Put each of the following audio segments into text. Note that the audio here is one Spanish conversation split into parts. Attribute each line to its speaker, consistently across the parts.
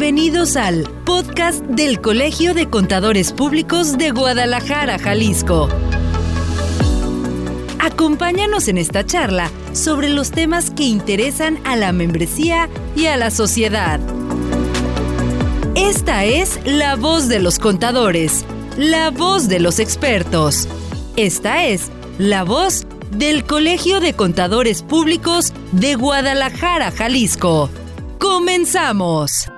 Speaker 1: Bienvenidos al podcast del Colegio de Contadores Públicos de Guadalajara, Jalisco. Acompáñanos en esta charla sobre los temas que interesan a la membresía y a la sociedad. Esta es la voz de los contadores, la voz de los expertos. Esta es la voz del Colegio de Contadores Públicos de Guadalajara, Jalisco. ¡Comenzamos!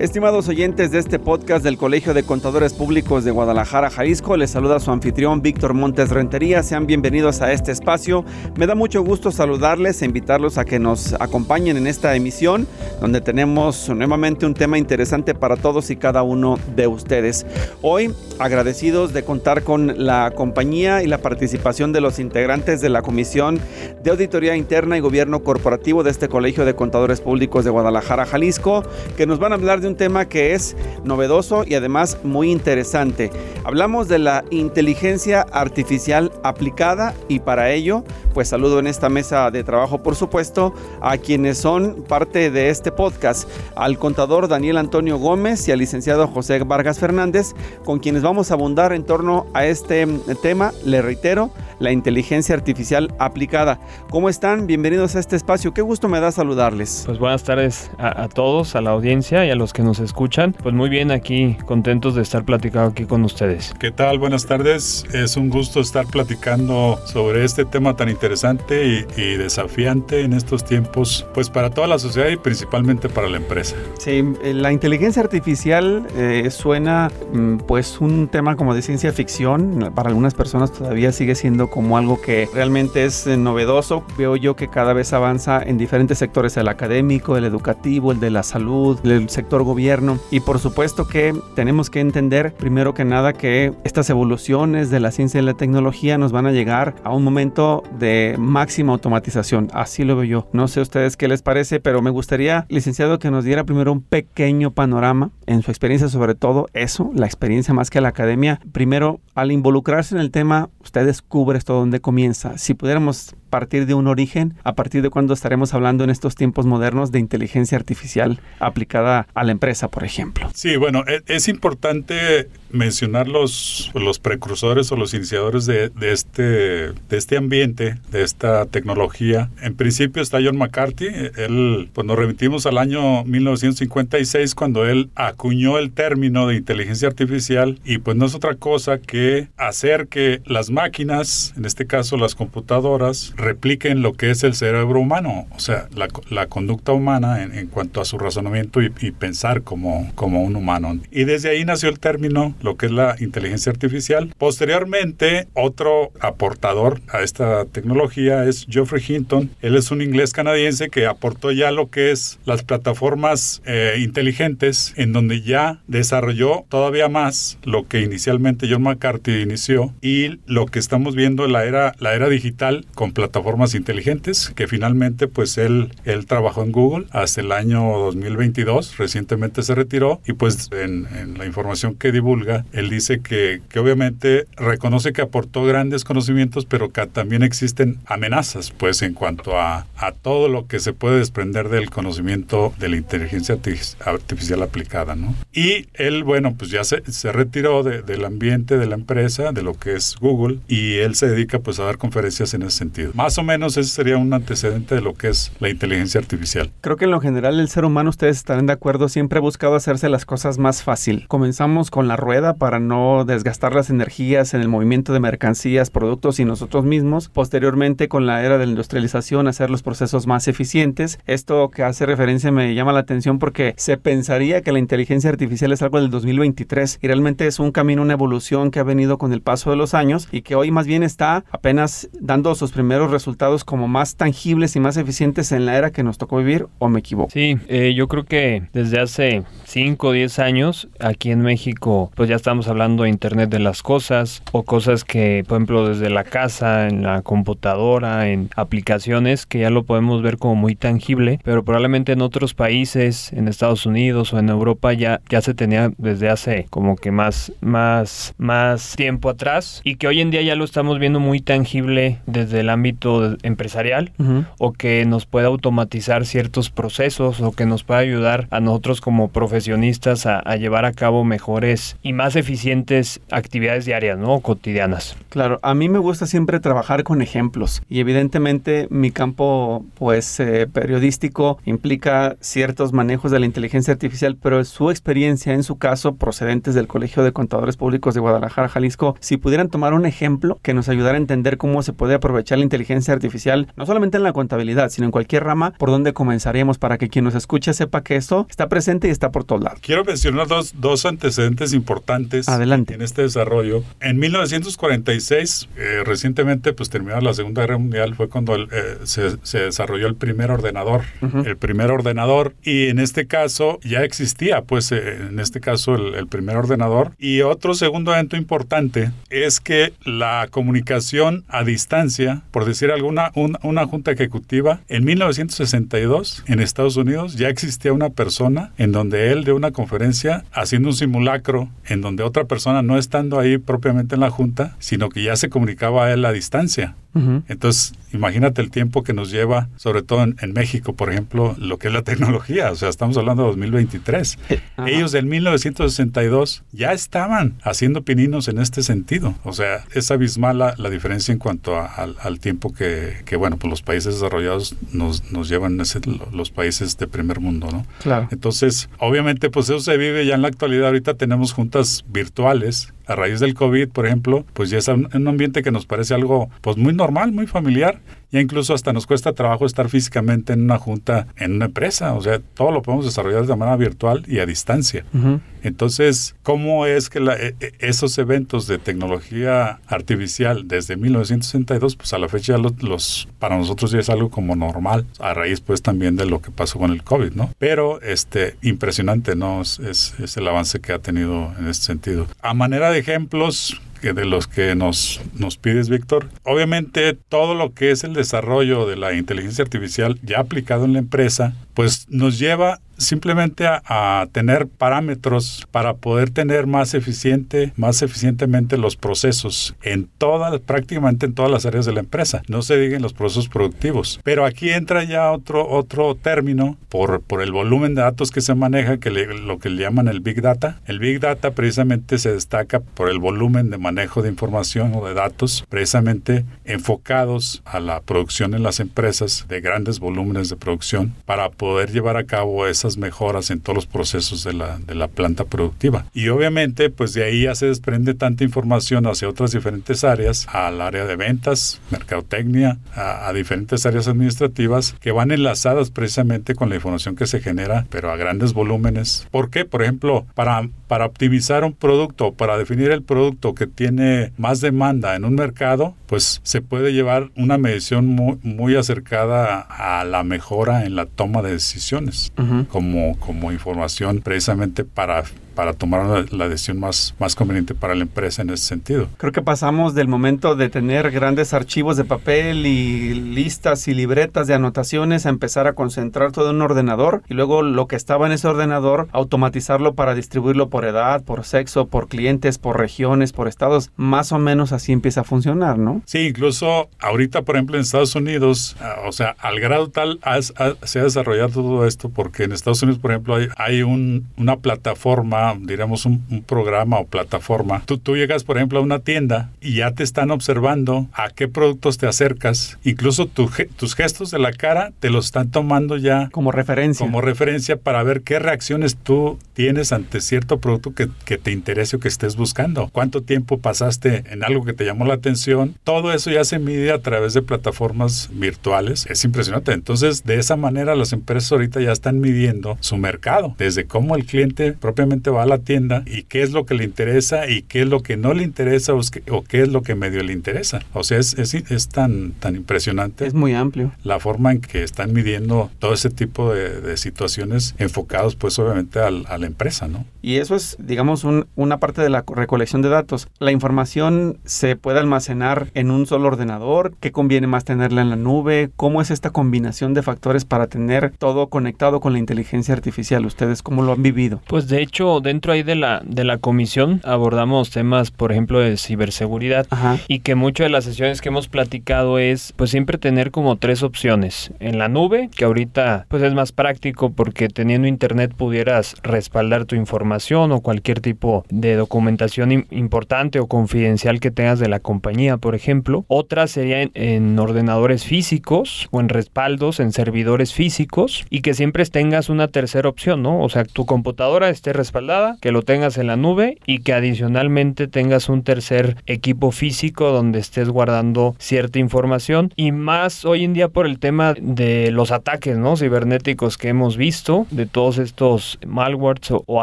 Speaker 2: Estimados oyentes de este podcast del Colegio de Contadores Públicos de Guadalajara, Jalisco, les saluda su anfitrión Víctor Montes Rentería. Sean bienvenidos a este espacio. Me da mucho gusto saludarles e invitarlos a que nos acompañen en esta emisión, donde tenemos nuevamente un tema interesante para todos y cada uno de ustedes. Hoy, agradecidos de contar con la compañía y la participación de los integrantes de la Comisión de Auditoría Interna y Gobierno Corporativo de este Colegio de Contadores Públicos de Guadalajara, Jalisco, que nos van a hablar de un tema que es novedoso y además muy interesante. Hablamos de la inteligencia artificial aplicada y para ello, pues saludo en esta mesa de trabajo, por supuesto, a quienes son parte de este podcast, al contador Daniel Antonio Gómez y al licenciado José Vargas Fernández, con quienes vamos a abundar en torno a este tema, le reitero, la inteligencia artificial aplicada. ¿Cómo están? Bienvenidos a este espacio. Qué gusto me da saludarles.
Speaker 3: Pues buenas tardes a, a todos, a la audiencia y a los que nos escuchan. Pues muy bien aquí, contentos de estar platicando aquí con ustedes.
Speaker 4: ¿Qué tal? Buenas tardes. Es un gusto estar platicando sobre este tema tan interesante y, y desafiante en estos tiempos, pues para toda la sociedad y principalmente para la empresa.
Speaker 2: Sí, eh, la inteligencia artificial eh, suena mm, pues un tema como de ciencia ficción. Para algunas personas todavía sigue siendo como algo que realmente es eh, novedoso. Veo yo que cada vez avanza en diferentes sectores, el académico, el educativo, el de la salud, el sector gobierno. Y por supuesto que tenemos que entender primero que nada que estas evoluciones de la ciencia y la tecnología nos van a llegar a un momento de máxima automatización. Así lo veo yo. No sé a ustedes qué les parece, pero me gustaría, licenciado, que nos diera primero un pequeño panorama en su experiencia sobre todo eso, la experiencia más que la academia. Primero, al involucrarse en el tema, usted descubre esto donde comienza. Si pudiéramos partir de un origen, a partir de cuándo estaremos hablando en estos tiempos modernos de inteligencia artificial aplicada a la empresa, por ejemplo.
Speaker 4: Sí, bueno, es, es importante mencionar los, los precursores o los iniciadores de, de, este, de este ambiente, de esta tecnología. En principio está John McCarthy, él, pues nos remitimos al año 1956 cuando él acuñó el término de inteligencia artificial y pues no es otra cosa que hacer que las máquinas, en este caso las computadoras, repliquen lo que es el cerebro humano, o sea, la, conducta humana en, cuanto a su razonamiento y, pensar como, como un humano. Y desde ahí nació el término, lo que es la inteligencia artificial. Posteriormente, otro aportador a esta tecnología es Geoffrey Hinton. Él es un inglés canadiense que aportó ya lo que es las plataformas eh, inteligentes, en donde ya desarrolló todavía más lo que inicialmente John McCarthy inició y lo que estamos viendo en la era, la era digital con plataformas inteligentes, que finalmente pues él, él trabajó en Google hasta el año 2022, recientemente se retiró y pues en, en la información que divulga, él dice que, que, obviamente reconoce que aportó grandes conocimientos, pero que también existen amenazas pues en cuanto a, a todo lo que se puede desprender del conocimiento de la inteligencia artificial aplicada, ¿no? Y él, bueno, pues ya se, se retiró de, del ambiente de la empresa, de lo que es Google, y él se dedica pues a dar conferencias en ese sentido. Más o menos ese sería un antecedente de lo que es la inteligencia artificial.
Speaker 2: Creo que en lo general el ser humano, ustedes estarán de acuerdo, siempre ha buscado hacerse las cosas más fácil. Comenzamos con la rueda para no desgastar las energías en el movimiento de mercancías, productos y nosotros mismos. Posteriormente, con la era de la industrialización, hacer los procesos más eficientes. Esto que hace referencia me llama la atención porque se pensaría que la inteligencia artificial es algo del 2023 y realmente es un camino, una evolución que ha venido con el paso de los años y que hoy más bien está apenas dando sus primeros resultados como más tangibles y más eficientes en la era que nos tocó vivir o me equivoco.
Speaker 3: Sí, eh, yo creo que desde hace 5 o 10 años aquí en México pues ya estamos hablando de Internet de las cosas o cosas que, por ejemplo, desde la casa, en la computadora, en aplicaciones, que ya lo podemos ver como muy tangible, pero probablemente en otros países, en Estados Unidos o en Europa ya, ya se tenía desde hace como que más, más, más tiempo atrás y que hoy en día ya lo estamos viendo muy tangible desde el ámbito empresarial o que nos puede automatizar ciertos procesos o que nos puede ayudar a nosotros como profesionistas a, a llevar a cabo mejores y más eficientes actividades diarias, ¿no? Cotidianas.
Speaker 2: Claro, a mí me gusta siempre trabajar con ejemplos y evidentemente mi campo pues eh, periodístico implica ciertos manejos de la inteligencia artificial, pero su experiencia en su caso procedentes del Colegio de Contadores Públicos de Guadalajara, Jalisco, si pudieran tomar un ejemplo que nos ayudara a entender cómo se puede aprovechar la inteligencia artificial, no solamente en la contabilidad, sino en cualquier rama, por donde comenzaríamos para que quien nos escuche sepa que esto está presente y está por todos lados.
Speaker 4: Quiero mencionar dos, dos antecedentes importantes
Speaker 2: Adelante.
Speaker 4: en este desarrollo. En 1946, eh, recientemente pues terminó la Segunda Guerra Mundial, fue cuando el, eh, se, se, desarrolló el primer ordenador. Uh -huh. El primer ordenador y en este caso ya existía pues eh, en este caso el, el, primer ordenador. Y otro segundo evento importante es que la comunicación a distancia, por decir alguna, un, una junta ejecutiva, en 1962 en Estados Unidos ya existía una persona en donde él de una conferencia haciendo un simulacro en donde otra persona no estando ahí propiamente en la junta, sino que ya se comunicaba a él a distancia. Uh -huh. Entonces, imagínate el tiempo que nos lleva, sobre todo en, en, México, por ejemplo, lo que es la tecnología. O sea, estamos hablando de 2023. Uh -huh. Ellos del 1962 ya estaban haciendo pininos en este sentido. O sea, es abismal la, la diferencia en cuanto a, al, al, tiempo que, que, bueno, pues los países desarrollados nos, nos llevan ese, los países de primer mundo, ¿no?
Speaker 2: Claro.
Speaker 4: Entonces, obviamente, pues eso se vive ya en la actualidad. Ahorita tenemos juntas virtuales a raíz del COVID, por ejemplo, pues ya es un, ambiente que nos parece algo pues muy normal, muy familiar. Ya incluso hasta nos cuesta trabajo estar físicamente en una junta, en una empresa. O sea, todo lo podemos desarrollar de manera virtual y a distancia. Uh -huh. Entonces, ¿cómo es que la, esos eventos de tecnología artificial desde 1962, pues a la fecha los, los, para nosotros ya es algo como normal, a raíz pues también de lo que pasó con el COVID, ¿no? Pero este, impresionante, ¿no? Es, es, es el avance que ha tenido en este sentido. A manera de ejemplos, que de los que nos, nos pides, Víctor. Obviamente, todo lo que es el desarrollo de la inteligencia artificial ya aplicado en la empresa, pues nos lleva simplemente a, tener parámetros para poder tener más eficiente, más eficientemente los procesos en todas, prácticamente en todas las áreas de la empresa. No se digan los procesos productivos. Pero aquí entra ya otro, otro término por, por el volumen de datos que se maneja, que lo que le llaman el Big Data. El Big Data precisamente se destaca por el volumen de manejo de información o de datos, precisamente enfocados a la producción en las empresas de grandes volúmenes de producción para poder llevar a cabo esas mejoras en todos los procesos de la, de la planta productiva. Y obviamente, pues de ahí ya se desprende tanta información hacia otras diferentes áreas, al área de ventas, mercadotecnia, a, a, diferentes áreas administrativas que van enlazadas precisamente con la información que se genera, pero a grandes volúmenes. ¿Por qué? Por ejemplo, para, para optimizar un producto, para definir el producto que tiene más demanda en un mercado, pues se puede llevar una medición muy, muy acercada a la mejora en la toma de decisiones. Uh -huh como, como información precisamente para para tomar la, la, decisión más, más conveniente para la empresa en ese sentido.
Speaker 2: Creo que pasamos del momento de tener grandes archivos de papel y listas y libretas de anotaciones a empezar a concentrar todo en un ordenador y luego lo que estaba en ese ordenador automatizarlo para distribuirlo por edad, por sexo, por clientes, por regiones, por estados. Más o menos así empieza a funcionar, ¿no?
Speaker 4: Sí, incluso ahorita, por ejemplo, en Estados Unidos, uh, o sea, al grado tal has, has, se ha desarrollado todo esto porque en Estados Unidos, por ejemplo, hay, hay un, una plataforma diríamos, un, un, programa o plataforma. Tú, tú llegas, por ejemplo, a una tienda y ya te están observando a qué productos te acercas. Incluso tu, tus gestos de la cara te los están tomando ya
Speaker 2: como referencia.
Speaker 4: Como referencia para ver qué reacciones tú tienes ante cierto producto que, que te interese o que estés buscando. ¿Cuánto tiempo pasaste en algo que te llamó la atención? Todo eso ya se mide a través de plataformas virtuales. Es impresionante. Entonces, de esa manera las empresas ahorita ya están midiendo su mercado, desde cómo el cliente propiamente cliente va a la tienda y qué es lo que le interesa y qué es lo que no le interesa o, qué es lo que medio le interesa. O sea, es, es, tan, tan impresionante.
Speaker 2: Es muy amplio.
Speaker 4: La forma en que están midiendo todo ese tipo de, situaciones enfocados pues obviamente a la empresa, ¿no?
Speaker 2: Y eso es, digamos, una parte de la recolección de datos. La información se puede almacenar en un solo ordenador. ¿Qué conviene más tenerla en la nube? ¿Cómo es esta combinación de factores para tener todo conectado con la inteligencia artificial? ¿Ustedes cómo lo han vivido?
Speaker 3: Pues de hecho, dentro ahí de la, de la comisión abordamos temas, por ejemplo, de ciberseguridad y que muchas de las sesiones que hemos platicado es pues siempre tener como tres opciones. En la nube, que ahorita pues es más práctico porque teniendo internet pudieras respaldar tu información o cualquier tipo de documentación importante o confidencial que tengas de la compañía, por ejemplo. Otra sería en, ordenadores físicos o en respaldos en servidores físicos y que siempre tengas una tercera opción, ¿no? O sea, tu computadora esté respaldada, que lo tengas en la nube y que adicionalmente tengas un tercer equipo físico donde estés guardando cierta información y más hoy en día por el tema de los ataques, ¿no? Cibernéticos que hemos visto, de todos estos malwares o,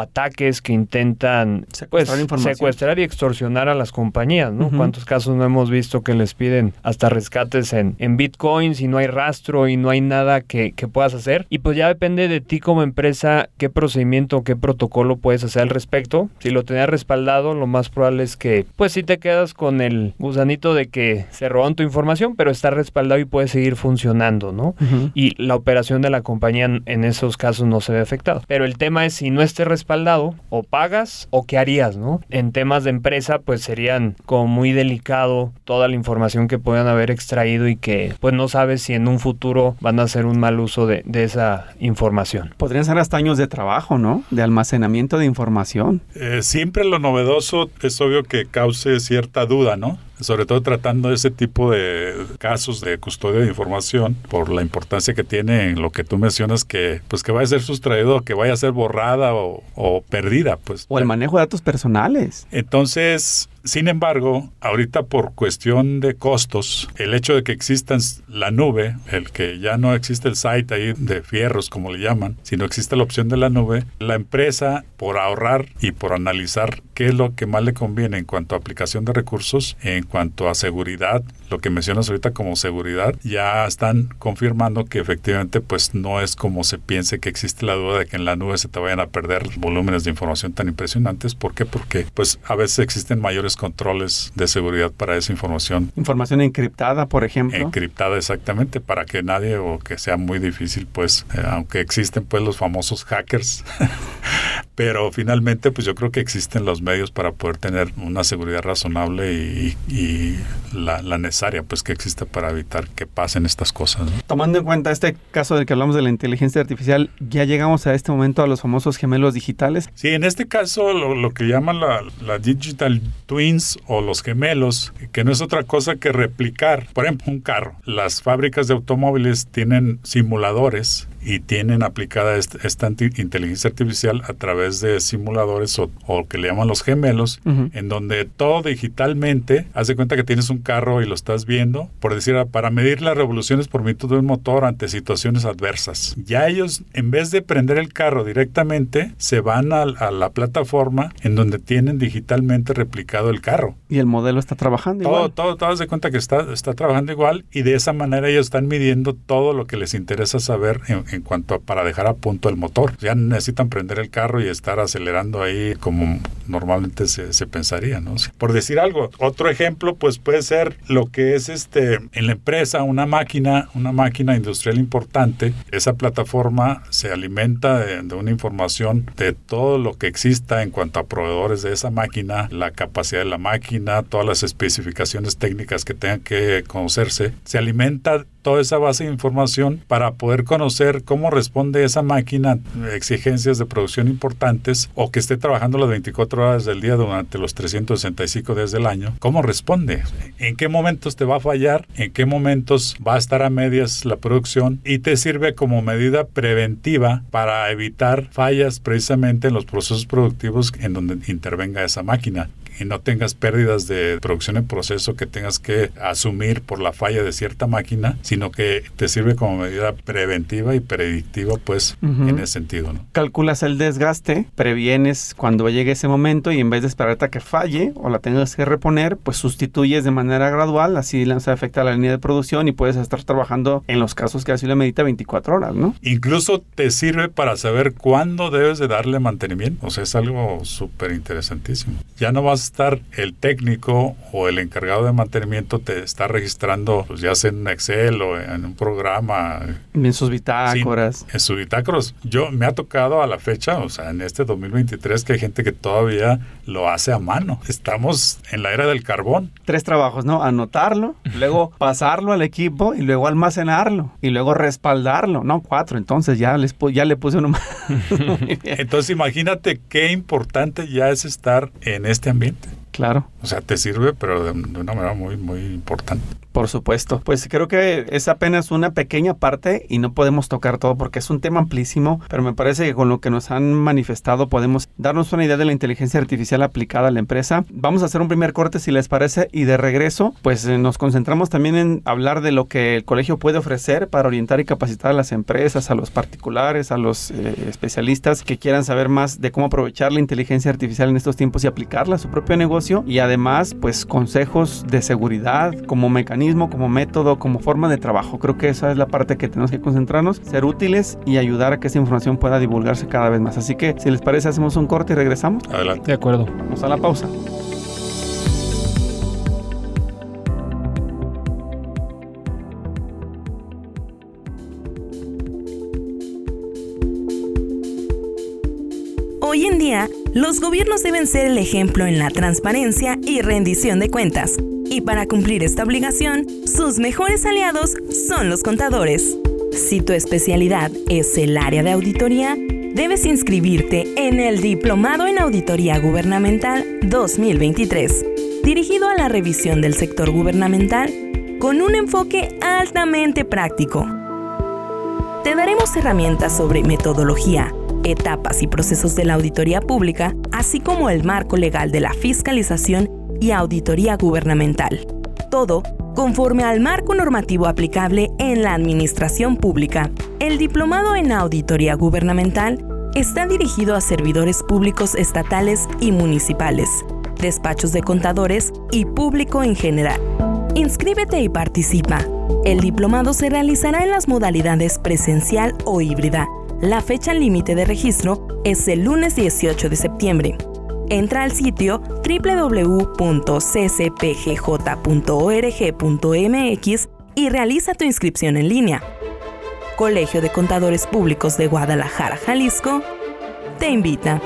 Speaker 3: ataques que intentan pues, secuestrar, y extorsionar a las compañías, ¿no? ¿Cuántos casos no hemos visto que les piden hasta rescates en, en bitcoins y no hay rastro y no hay nada que, que puedas hacer? Y pues ya depende de ti como empresa qué procedimiento qué protocolo puedes hacer al respecto. Si lo tenías respaldado, lo más probable es que pues si te quedas con el gusanito de que se roban tu información, pero está respaldado y puede seguir funcionando, ¿no? Y la operación de la compañía en esos casos no se ve afectado. Pero el tema es si no esté respaldado, o pagas o qué harías, ¿no? En temas de empresa, pues serían como muy delicado toda la información que puedan haber extraído y que pues no sabes si en un futuro van a hacer un mal uso de, de esa información.
Speaker 2: Podrían ser hasta años de trabajo, ¿no? De almacenamiento de información.
Speaker 4: Eh, siempre lo novedoso es obvio que cause cierta duda, ¿no? sobre todo tratando ese tipo de casos de custodia de información por la importancia que tiene en lo que tú mencionas que pues que vaya a ser sustraído, que vaya a ser borrada o, o perdida, pues.
Speaker 2: O el manejo de datos personales.
Speaker 4: Entonces, sin embargo, ahorita por cuestión de costos, el hecho de que exista la nube, el que ya no existe el site ahí de fierros, como le llaman, sino existe la opción de la nube, la empresa, por ahorrar y por analizar qué es lo que más le conviene en cuanto a aplicación de recursos, en cuanto a seguridad, lo que mencionas ahorita como seguridad, ya están confirmando que efectivamente pues no es como se piense que existe la duda de que en la nube se te vayan a perder volúmenes de información tan impresionantes. ¿Por qué? Porque pues a veces existen mayores controles de seguridad para esa información.
Speaker 2: Información encriptada, por ejemplo.
Speaker 4: Encriptada exactamente, para que nadie o que sea muy difícil, pues, eh, aunque existen pues los famosos hackers, pero finalmente pues yo creo que existen los medios para poder tener una seguridad razonable y, la, necesaria pues que existe para evitar que pasen estas cosas.
Speaker 2: Tomando en cuenta este caso del que hablamos de la inteligencia artificial, ya llegamos a este momento a los famosos gemelos digitales.
Speaker 4: Sí, en este caso lo, que llaman la, la digital twin o los gemelos, que no es otra cosa que replicar, por ejemplo, un carro. Las fábricas de automóviles tienen simuladores y tienen aplicada esta inteligencia artificial a través de simuladores o, que le llaman los gemelos, en donde todo digitalmente, haz de cuenta que tienes un carro y lo estás viendo, por decir, para medir las revoluciones por minuto de un motor ante situaciones adversas. Ya ellos, en vez de prender el carro directamente, se van a, la plataforma en donde tienen digitalmente replicado el carro.
Speaker 2: Y el modelo está trabajando
Speaker 4: todo,
Speaker 2: igual.
Speaker 4: Todo, todo, haz de cuenta que está, está trabajando igual y de esa manera ellos están midiendo todo lo que les interesa saber en, en cuanto a para dejar a punto el motor. Ya necesitan prender el carro y estar acelerando ahí como normalmente se, pensaría, ¿no? Por decir algo, otro ejemplo pues puede ser lo que es este en la empresa una máquina, una máquina industrial importante. Esa plataforma se alimenta de, de una información de todo lo que exista en cuanto a proveedores de esa máquina, la capacidad de la máquina, todas las especificaciones técnicas que tengan que conocerse. Se alimenta toda esa base de información para poder conocer cómo responde esa máquina a exigencias de producción importantes o que esté trabajando las 24 horas del día durante los 365 días del año. ¿Cómo responde? ¿En qué momentos te va a fallar? ¿En qué momentos va a estar a medias la producción? Y te sirve como medida preventiva para evitar fallas precisamente en los procesos productivos en donde intervenga esa máquina y no tengas pérdidas de producción en proceso que tengas que asumir por la falla de cierta máquina, sino que te sirve como medida preventiva y predictiva, pues, en ese sentido. ¿no?
Speaker 2: Calculas el desgaste, previenes cuando llegue ese momento y en vez de esperarte a que falle o la tengas que reponer, pues sustituyes de manera gradual, así no se afecta a la línea de producción y puedes estar trabajando en los casos que así le medita 24 horas, ¿no?
Speaker 4: Incluso te sirve para saber cuándo debes de darle mantenimiento. O sea, es algo súper interesantísimo. Ya no vas a estar el técnico o el encargado de mantenimiento te está registrando, pues ya sea en Excel o en un programa.
Speaker 2: En sus bitácoras.
Speaker 4: en sus bitácoras. Yo me ha tocado a la fecha, o sea, en este 2023, que hay gente que todavía lo hace a mano. Estamos en la era del carbón.
Speaker 2: Tres trabajos, ¿no? Anotarlo, luego pasarlo al equipo y luego almacenarlo y luego respaldarlo. No, cuatro. Entonces ya, les, ya le puse uno más.
Speaker 4: Entonces imagínate qué importante ya es estar en este ambiente.
Speaker 2: Claro.
Speaker 4: O sea, te sirve, pero de, una manera muy, muy importante.
Speaker 2: Por supuesto. Pues creo que es apenas una pequeña parte y no podemos tocar todo porque es un tema amplísimo, pero me parece que con lo que nos han manifestado podemos darnos una idea de la inteligencia artificial aplicada a la empresa. Vamos a hacer un primer corte si les parece y de regreso pues eh, nos concentramos también en hablar de lo que el colegio puede ofrecer para orientar y capacitar a las empresas, a los particulares, a los eh, especialistas que quieran saber más de cómo aprovechar la inteligencia artificial en estos tiempos y aplicarla a su propio negocio y además pues consejos de seguridad como mecanismo como método, como forma de trabajo. Creo que esa es la parte que tenemos que concentrarnos, ser útiles y ayudar a que esa información pueda divulgarse cada vez más. Así que, si les parece, hacemos un corte y regresamos.
Speaker 4: Adelante.
Speaker 3: De acuerdo.
Speaker 2: Vamos a la pausa.
Speaker 5: Hoy en día, los gobiernos deben ser el ejemplo en la transparencia y rendición de cuentas y para cumplir esta obligación, sus mejores aliados son los contadores. Si tu especialidad es el área de auditoría, debes inscribirte en el Diplomado en Auditoría Gubernamental 2023, dirigido a la revisión del sector gubernamental con un enfoque altamente práctico. Te daremos herramientas sobre metodología, etapas y procesos de la auditoría pública, así como el marco legal de la fiscalización y auditoría gubernamental. Todo conforme al marco normativo aplicable en la administración pública. El diplomado en auditoría gubernamental está dirigido a servidores públicos estatales y municipales, despachos de contadores y público en general. Inscríbete y participa. El diplomado se realizará en las modalidades presencial o híbrida. La fecha límite de registro es el lunes 18 de septiembre. Entra al sitio www.ccpgj.org.mx y realiza tu inscripción en línea. Colegio de Contadores Públicos de Guadalajara, Jalisco, te invita.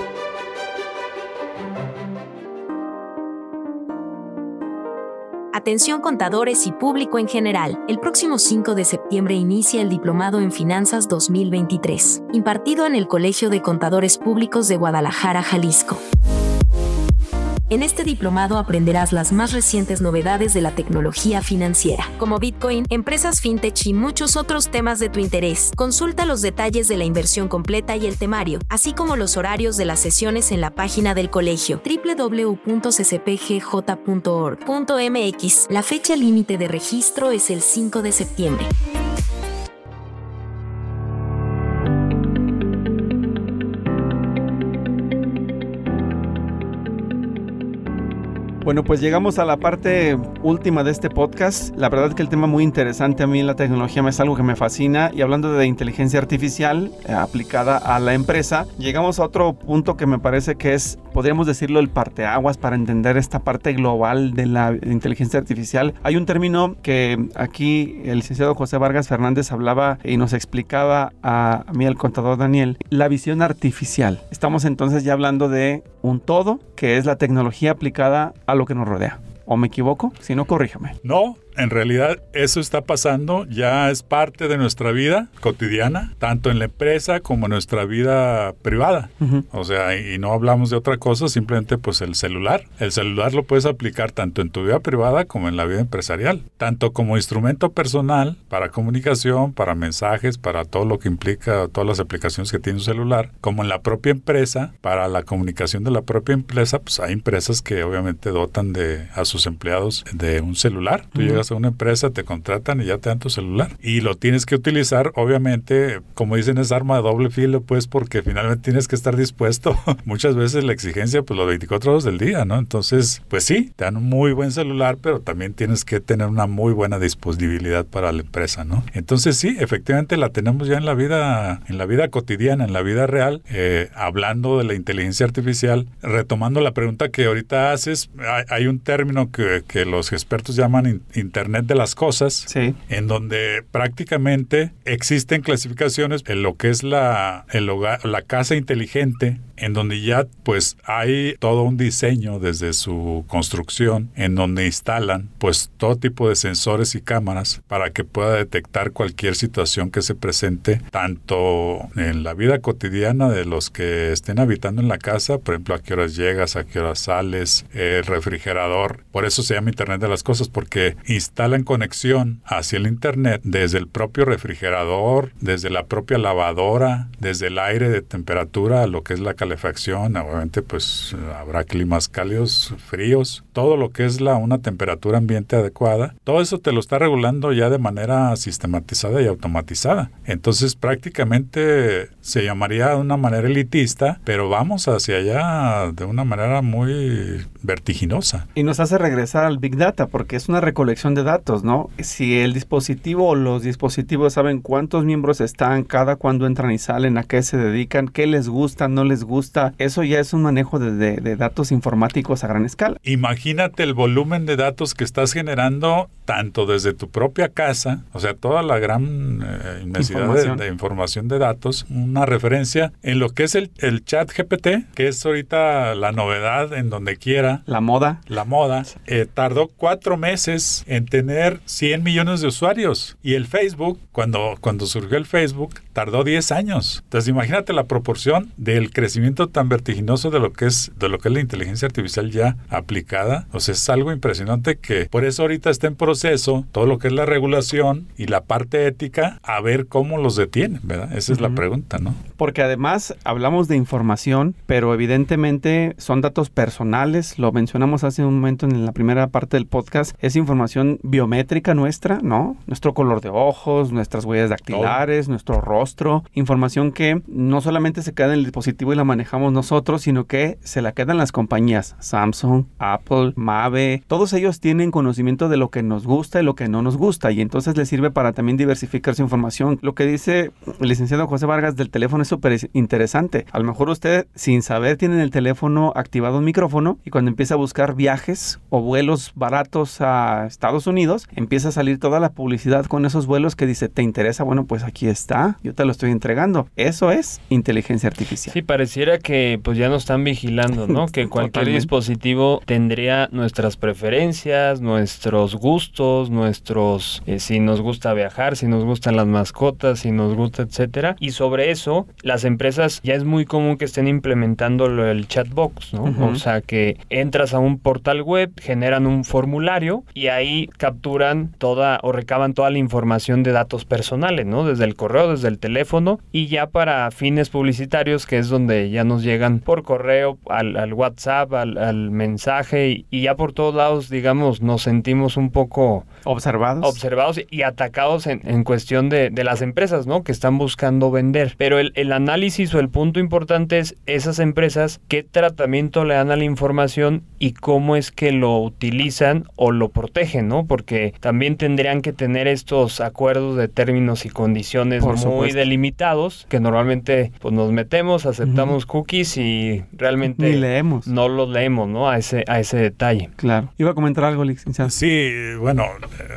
Speaker 6: Atención contadores y público en general. El próximo 5 de septiembre inicia el Diplomado en Finanzas 2023, impartido en el Colegio de Contadores Públicos de Guadalajara, Jalisco. En este diplomado aprenderás las más recientes novedades de la tecnología financiera, como Bitcoin, empresas fintech y muchos otros temas de tu interés. Consulta los detalles de la inversión completa y el temario, así como los horarios de las sesiones en la página del colegio www.ccpgj.org.mx. La fecha límite de registro es el 5 de septiembre.
Speaker 2: Bueno, pues llegamos a la parte última de este podcast. La verdad es que el tema muy interesante a mí la tecnología es algo que me fascina y hablando de inteligencia artificial eh, aplicada a la empresa, llegamos a otro punto que me parece que es, podríamos decirlo, el parteaguas para entender esta parte global de la inteligencia artificial. Hay un término que aquí el licenciado José Vargas Fernández hablaba y nos explicaba a, mí el contador Daniel, la visión artificial. Estamos entonces ya hablando de un todo que es la tecnología aplicada lo que nos rodea. ¿O me equivoco? Si no, corríjame.
Speaker 4: No, en realidad eso está pasando, ya es parte de nuestra vida cotidiana, tanto en la empresa como en nuestra vida privada. O sea, y no hablamos de otra cosa, simplemente pues el celular. El celular lo puedes aplicar tanto en tu vida privada como en la vida empresarial, tanto como instrumento personal para comunicación, para mensajes, para todo lo que implica todas las aplicaciones que tiene un celular, como en la propia empresa, para la comunicación de la propia empresa, pues hay empresas que obviamente dotan de a sus empleados de un celular. Tú a una empresa, te contratan y ya te dan tu celular. Y lo tienes que utilizar, obviamente, como dicen, es arma de doble filo, pues porque finalmente tienes que estar dispuesto. Muchas veces la exigencia, pues los 24 horas del día, ¿no? Entonces, pues sí, te dan un muy buen celular, pero también tienes que tener una muy buena disponibilidad para la empresa, ¿no? Entonces sí, efectivamente la tenemos ya en la vida, en la vida cotidiana, en la vida real, eh, hablando de la inteligencia artificial, retomando la pregunta que ahorita haces, hay, un término que, que, los expertos llaman Internet de las Cosas,
Speaker 2: sí.
Speaker 4: en donde prácticamente existen clasificaciones en lo que es la, el hogar, la casa inteligente, en donde ya pues hay todo un diseño desde su construcción, en donde instalan pues todo tipo de sensores y cámaras para que pueda detectar cualquier situación que se presente, tanto en la vida cotidiana de los que estén habitando en la casa, por ejemplo, a qué horas llegas, a qué horas sales, el refrigerador, por eso se llama Internet de las Cosas, porque instalan conexión hacia el Internet desde el propio refrigerador, desde la propia lavadora, desde el aire de temperatura, lo que es la calefacción calefacción, obviamente pues habrá climas cálidos, fríos, todo lo que es la una temperatura ambiente adecuada, todo eso te lo está regulando ya de manera sistematizada y automatizada. Entonces prácticamente se llamaría de una manera elitista, pero vamos hacia allá de una manera muy vertiginosa.
Speaker 2: Y nos hace regresar al Big Data porque es una recolección de datos, ¿no? Si el dispositivo o los dispositivos saben cuántos miembros están, cada cuando entran y salen, a qué se dedican, qué les gusta, no les gusta, eso ya es un manejo de, datos informáticos a gran escala.
Speaker 4: Imagínate el volumen de datos que estás generando tanto desde tu propia casa, o sea, toda la gran eh, inmensidad De, información de datos, una referencia en lo que es el, chat GPT, que es ahorita la novedad en donde quiera.
Speaker 2: La moda.
Speaker 4: La moda. Eh, tardó cuatro meses en tener 100 millones de usuarios. Y el Facebook, cuando, cuando surgió el Facebook, tardó 10 años. Entonces imagínate la proporción del crecimiento tan vertiginoso de lo que es de lo que es la inteligencia artificial ya aplicada. O sea, es algo impresionante que por eso ahorita está en proceso todo lo que es la regulación y la parte ética a ver cómo los detienen, ¿verdad? Esa es la pregunta, ¿no?
Speaker 2: Porque además hablamos de información, pero evidentemente son datos personales, lo mencionamos hace un momento en la primera parte del podcast, es información biométrica nuestra, ¿no? Nuestro color de ojos, nuestras huellas dactilares, nuestro rostro, información que no solamente se queda en el dispositivo y la manejamos nosotros, sino que se la quedan las compañías Samsung, Apple, Mave. Todos ellos tienen conocimiento de lo que nos gusta y lo que no nos gusta y entonces les sirve para también diversificar su información. Lo que dice el licenciado José Vargas del teléfono es súper interesante. A lo mejor usted sin saber tiene en el teléfono activado un micrófono y cuando empieza a buscar viajes o vuelos baratos a Estados Unidos, empieza a salir toda la publicidad con esos vuelos que dice, ¿te interesa? Bueno, pues aquí está, yo te lo estoy entregando. Eso es inteligencia artificial.
Speaker 3: Sí, pareciera que pues ya nos están vigilando, ¿no? Que cualquier dispositivo tendría nuestras preferencias, nuestros gustos, nuestros eh, si nos gusta viajar, si nos gustan las mascotas, si nos gusta, etcétera. Y sobre eso, las empresas ya es muy común que estén implementando el chatbox, ¿no? O sea, que entras a un portal web, generan un formulario y ahí capturan toda o recaban toda la información de datos personales, ¿no? Desde el correo, desde el teléfono y ya para fines publicitarios, que es donde ya nos llegan por correo, al, WhatsApp, al, mensaje y, ya por todos lados, digamos, nos sentimos un poco
Speaker 2: observados,
Speaker 3: observados y atacados en, cuestión de, las empresas, ¿no? Que están buscando vender. Pero el, el análisis o el punto importante es esas empresas, qué tratamiento le dan a la información y cómo es que lo utilizan o lo protegen, ¿no? Porque también tendrían que tener estos acuerdos de términos y condiciones muy delimitados que normalmente pues nos metemos, aceptamos cookies y realmente
Speaker 2: leemos.
Speaker 3: no los leemos, ¿no? A ese, a ese detalle.
Speaker 2: Claro. Iba a comentar algo, licenciado.
Speaker 4: Sí, bueno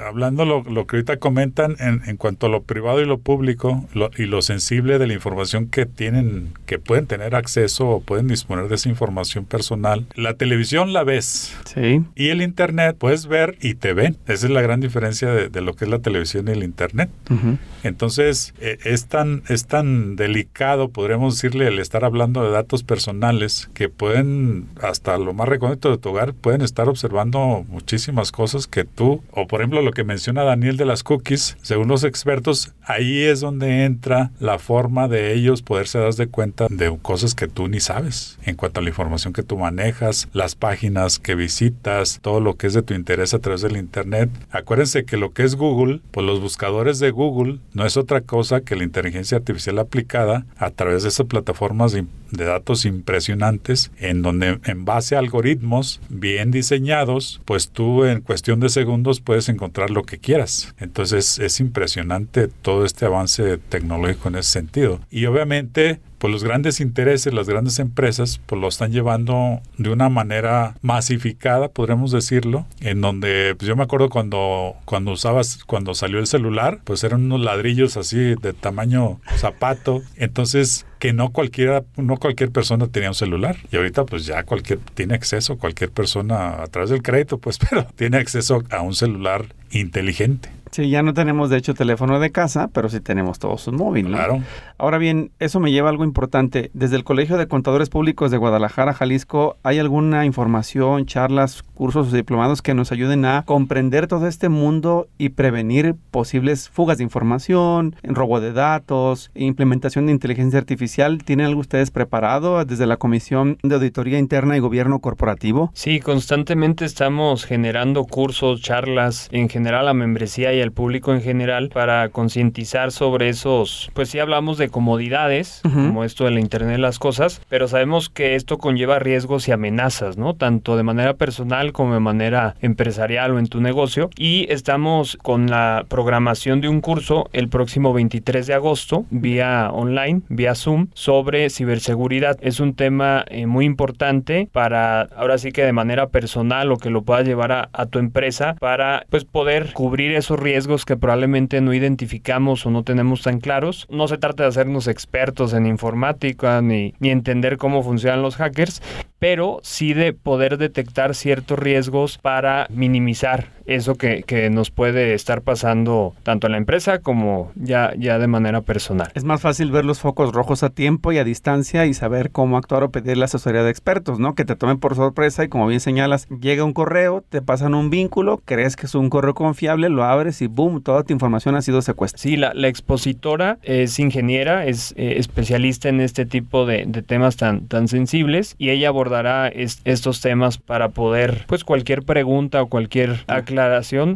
Speaker 4: hablando lo, lo, que ahorita comentan en, en, cuanto a lo privado y lo público lo, y lo sensible de la información que tienen, que pueden tener acceso o pueden disponer de esa información personal, la televisión la ves.
Speaker 2: Sí.
Speaker 4: Y el internet puedes ver y te ven. Esa es la gran diferencia de, de lo que es la televisión y el internet. Uh -huh. Entonces, eh, es, tan, es tan delicado, podríamos decirle, el estar hablando de datos personales que pueden, hasta lo más recóndito de tu hogar, pueden estar observando muchísimas cosas que tú, o por ejemplo lo que menciona Daniel de las cookies, según los expertos, ahí es donde entra la forma de ellos poderse dar de cuenta de cosas que tú ni sabes en cuanto a la información que tú manejas, las páginas que visitas, todo lo que es de tu interés a través del internet. Acuérdense que lo que es Google, pues los buscadores de Google no es otra cosa que la inteligencia artificial aplicada a través de esas plataformas de, de datos impresionantes en donde en base a algoritmos bien diseñados, pues tú en cuestión de segundos puedes encontrar lo que quieras. Entonces es impresionante todo este avance tecnológico en ese sentido. Y obviamente pues los grandes intereses, las grandes empresas, pues lo están llevando de una manera masificada, podríamos decirlo, en donde pues yo me acuerdo cuando cuando usabas cuando salió el celular, pues eran unos ladrillos así de tamaño zapato, entonces que no cualquiera no cualquier persona tenía un celular y ahorita pues ya cualquier tiene acceso cualquier persona a través del crédito, pues pero tiene acceso a un celular inteligente.
Speaker 2: Sí, ya no tenemos de hecho teléfono de casa, pero sí tenemos todo su móvil, ¿no?
Speaker 4: Claro.
Speaker 2: Ahora bien, eso me lleva a algo importante. Desde el Colegio de Contadores Públicos de Guadalajara, Jalisco, ¿hay alguna información, charlas, cursos o diplomados que nos ayuden a comprender todo este mundo y prevenir posibles fugas de información, robo de datos, implementación de inteligencia artificial? ¿Tienen algo ustedes preparado desde la Comisión de Auditoría Interna y Gobierno Corporativo?
Speaker 3: Sí, constantemente estamos generando cursos, charlas, en general a membresía y al público en general para concientizar sobre esos, pues sí hablamos de comodidades, uh -huh. como esto de la Internet de las cosas, pero sabemos que esto conlleva riesgos y amenazas, ¿no? Tanto de manera personal como de manera empresarial o en tu negocio. Y estamos con la programación de un curso el próximo 23 de agosto, vía online, vía Zoom, sobre ciberseguridad. Es un tema eh, muy importante para, ahora sí que de manera personal o que lo puedas llevar a, a tu empresa para, pues, poder cubrir esos riesgos que probablemente no identificamos o no tenemos tan claros. No se trata de hacernos expertos en informática ni, ni entender cómo funcionan los hackers, pero sí de poder detectar ciertos riesgos para minimizar eso que, que, nos puede estar pasando tanto en la empresa como ya, ya de manera personal.
Speaker 2: Es más fácil ver los focos rojos a tiempo y a distancia y saber cómo actuar o pedir la asesoría de expertos, ¿no? Que te tomen por sorpresa y como bien señalas, llega un correo, te pasan un vínculo, crees que es un correo confiable, lo abres y boom, toda tu información ha sido secuestrada.
Speaker 3: Sí, la, la expositora es ingeniera, es eh, especialista en este tipo de, de, temas tan, tan sensibles y ella abordará es, estos temas para poder, pues cualquier pregunta o cualquier aclaración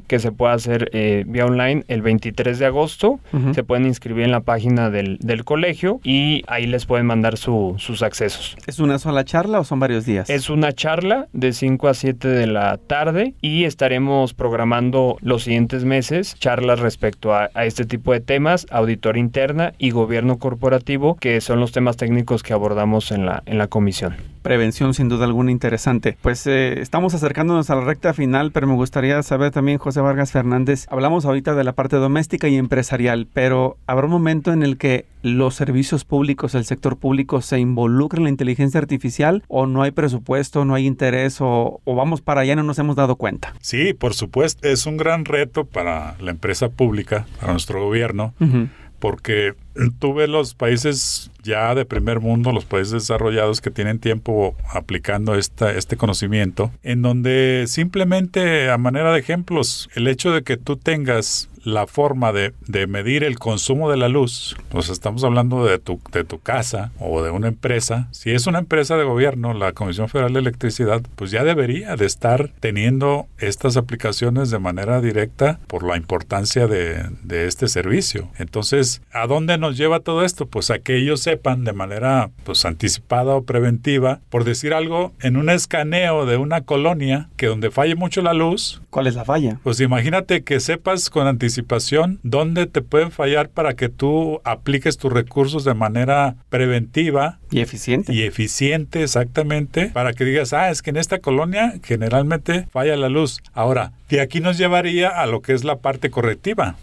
Speaker 3: que se pueda hacer eh, vía online el 23 de agosto. Uh -huh. Se pueden inscribir en la página del, del colegio y ahí les pueden mandar su, sus accesos.
Speaker 2: ¿Es una sola charla o son varios días?
Speaker 3: Es una charla de 5 a 7 de la tarde y estaremos programando los siguientes meses charlas respecto a, a este tipo de temas, auditoría interna y gobierno corporativo, que son los temas técnicos que abordamos en la, en la comisión
Speaker 2: prevención sin duda alguna interesante. Pues eh, estamos acercándonos a la recta final, pero me gustaría saber también, José Vargas Fernández, hablamos ahorita de la parte doméstica y empresarial, pero ¿habrá un momento en el que los servicios públicos, el sector público se involucre en la inteligencia artificial o no hay presupuesto, no hay interés o, o vamos para allá y no nos hemos dado cuenta?
Speaker 4: Sí, por supuesto, es un gran reto para la empresa pública, para nuestro gobierno. Uh -huh porque tú ves los países ya de primer mundo, los países desarrollados que tienen tiempo aplicando esta, este conocimiento, en donde simplemente a manera de ejemplos, el hecho de que tú tengas la forma de, de, medir el consumo de la luz, pues estamos hablando de tu, de tu casa o de una empresa, si es una empresa de gobierno, la Comisión Federal de Electricidad, pues ya debería de estar teniendo estas aplicaciones de manera directa por la importancia de, de este servicio. Entonces, ¿a dónde nos lleva todo esto? Pues a que ellos sepan de manera pues anticipada o preventiva, por decir algo, en un escaneo de una colonia que donde falle mucho la luz.
Speaker 2: ¿Cuál es la falla?
Speaker 4: Pues imagínate que sepas con anticipación anticipación dónde te pueden fallar para que tú apliques tus recursos de manera preventiva
Speaker 2: Y eficiente.
Speaker 4: Y eficiente, exactamente, para que digas, ah, es que en esta colonia generalmente falla la luz. Ahora, de aquí nos llevaría a lo que es la parte correctiva.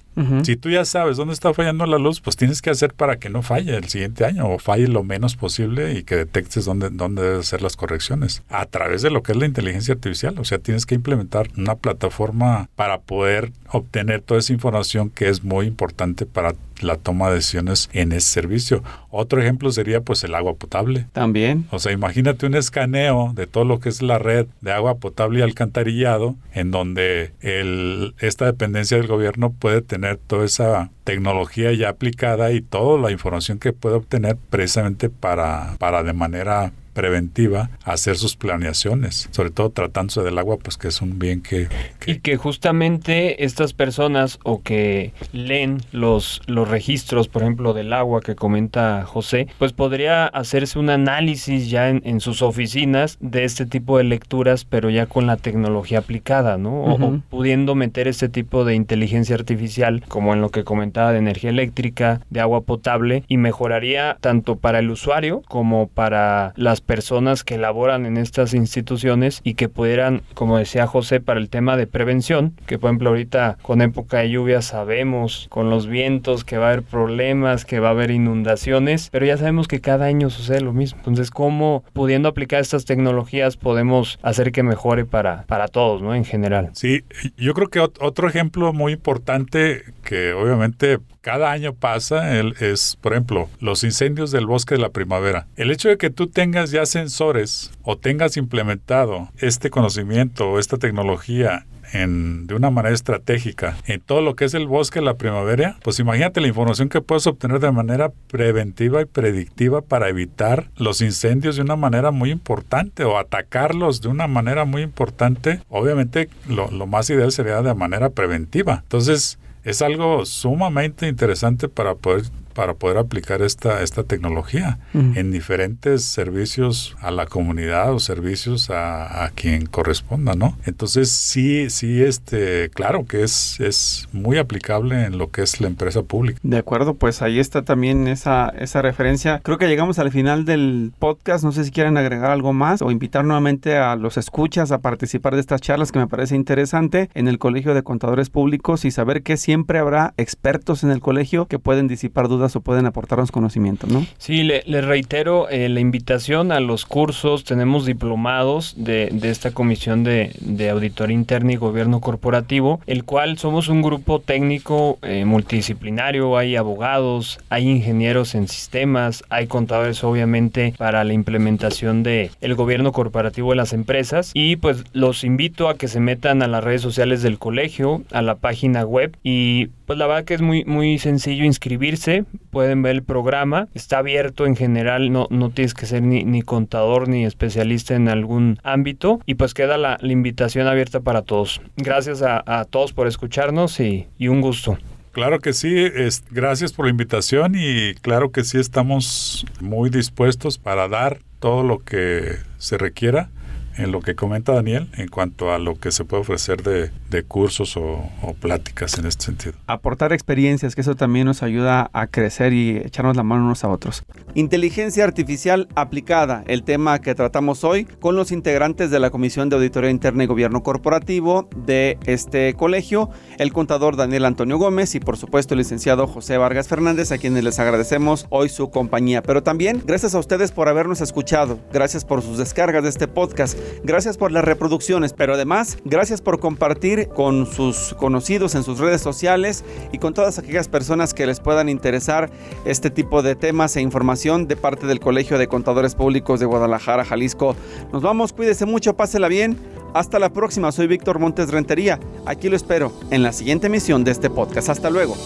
Speaker 4: Si tú ya sabes dónde está fallando la luz, pues tienes que hacer para que no falle el siguiente año o falle lo menos posible y que detectes dónde, dónde debes hacer las correcciones a través de lo que es la inteligencia artificial. O sea, tienes que implementar una plataforma para poder obtener toda esa información que es muy importante para la toma de decisiones en ese servicio. Otro ejemplo sería pues el agua potable.
Speaker 2: También.
Speaker 4: O sea, imagínate un escaneo de todo lo que es la red de agua potable y alcantarillado, en donde el, esta dependencia del gobierno puede tener toda esa tecnología ya aplicada y toda la información que puede obtener precisamente para, para de manera preventiva hacer sus planeaciones, sobre todo tratándose del agua, pues que es un bien que,
Speaker 3: Y que justamente estas personas o que leen los, los registros, por ejemplo, del agua que comenta José, pues podría hacerse un análisis ya en, sus oficinas de este tipo de lecturas, pero ya con la tecnología aplicada, ¿no? o, pudiendo meter este tipo de inteligencia artificial, como en lo que comentaba de energía eléctrica, de agua potable, y mejoraría tanto para el usuario como para las personas que laboran en estas instituciones y que pudieran, como decía José, para el tema de prevención, que por ejemplo ahorita con época de lluvia sabemos con los vientos que va a haber problemas, que va a haber inundaciones, pero ya sabemos que cada año sucede lo mismo. Entonces, ¿cómo pudiendo aplicar estas tecnologías podemos hacer que mejore para, para todos, ¿no? En general.
Speaker 4: Sí, yo creo que otro ejemplo muy importante que obviamente cada año pasa es, por ejemplo, los incendios del bosque de la primavera. El hecho de que tú tengas ya sensores o tengas implementado este conocimiento o esta tecnología en, de una manera estratégica en todo lo que es el bosque de la primavera, pues imagínate la información que puedes obtener de manera preventiva y predictiva para evitar los incendios de una manera muy importante o atacarlos de una manera muy importante. Obviamente lo, lo más ideal sería de manera preventiva. Entonces, es algo sumamente interesante para poder para poder aplicar esta, esta tecnología en diferentes servicios a la comunidad o servicios a, quien corresponda, ¿no? Entonces sí, sí, este, claro que es, es muy aplicable en lo que es la empresa pública.
Speaker 2: De acuerdo, pues ahí está también esa, esa referencia. Creo que llegamos al final del podcast. No sé si quieren agregar algo más o invitar nuevamente a los escuchas a participar de estas charlas que me parece interesante en el Colegio de Contadores Públicos y saber que siempre habrá expertos en el colegio que pueden disipar dudas o pueden aportarnos conocimiento, ¿no?
Speaker 3: Sí, le, reitero eh, la invitación a los cursos. Tenemos diplomados de, esta comisión de, auditoría interna y gobierno corporativo, el cual somos un grupo técnico eh, multidisciplinario. Hay abogados, hay ingenieros en sistemas, hay contadores, obviamente, para la implementación de el gobierno corporativo de las empresas. Y pues los invito a que se metan a las redes sociales del colegio, a la página web y pues la verdad que es muy, muy sencillo inscribirse, pueden ver el programa, está abierto en general, no, no tienes que ser ni, ni contador ni especialista en algún ámbito y pues queda la, invitación abierta para todos. Gracias a, todos por escucharnos y, y un gusto.
Speaker 4: Claro que sí, es, gracias por la invitación y claro que sí estamos muy dispuestos para dar todo lo que se requiera en lo que comenta Daniel en cuanto a lo que se puede ofrecer de, cursos o, pláticas en este sentido.
Speaker 2: Aportar experiencias, que eso también nos ayuda a crecer y echarnos la mano unos a otros. Inteligencia artificial aplicada, el tema que tratamos hoy con los integrantes de la Comisión de Auditoría Interna y Gobierno Corporativo de este colegio, el contador Daniel Antonio Gómez y por supuesto el licenciado José Vargas Fernández, a quienes les agradecemos hoy su compañía. Pero también gracias a ustedes por habernos escuchado, gracias por sus descargas de este podcast Gracias por las reproducciones, pero además gracias por compartir con sus conocidos en sus redes sociales y con todas aquellas personas que les puedan interesar este tipo de temas e información de parte del Colegio de Contadores Públicos de Guadalajara, Jalisco. Nos vamos, cuídese mucho, pásela bien. Hasta la próxima, soy Víctor Montes Rentería. Aquí lo espero en la siguiente emisión de este podcast. Hasta luego.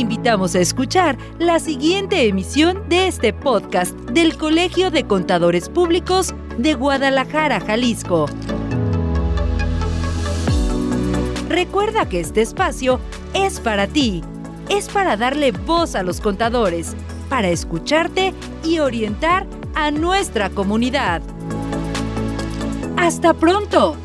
Speaker 1: Invitamos a escuchar la siguiente emisión de este podcast del Colegio de Contadores Públicos de Guadalajara, Jalisco. Recuerda que este espacio es para ti, es para darle voz a los contadores, para escucharte y orientar a nuestra comunidad. ¡Hasta pronto!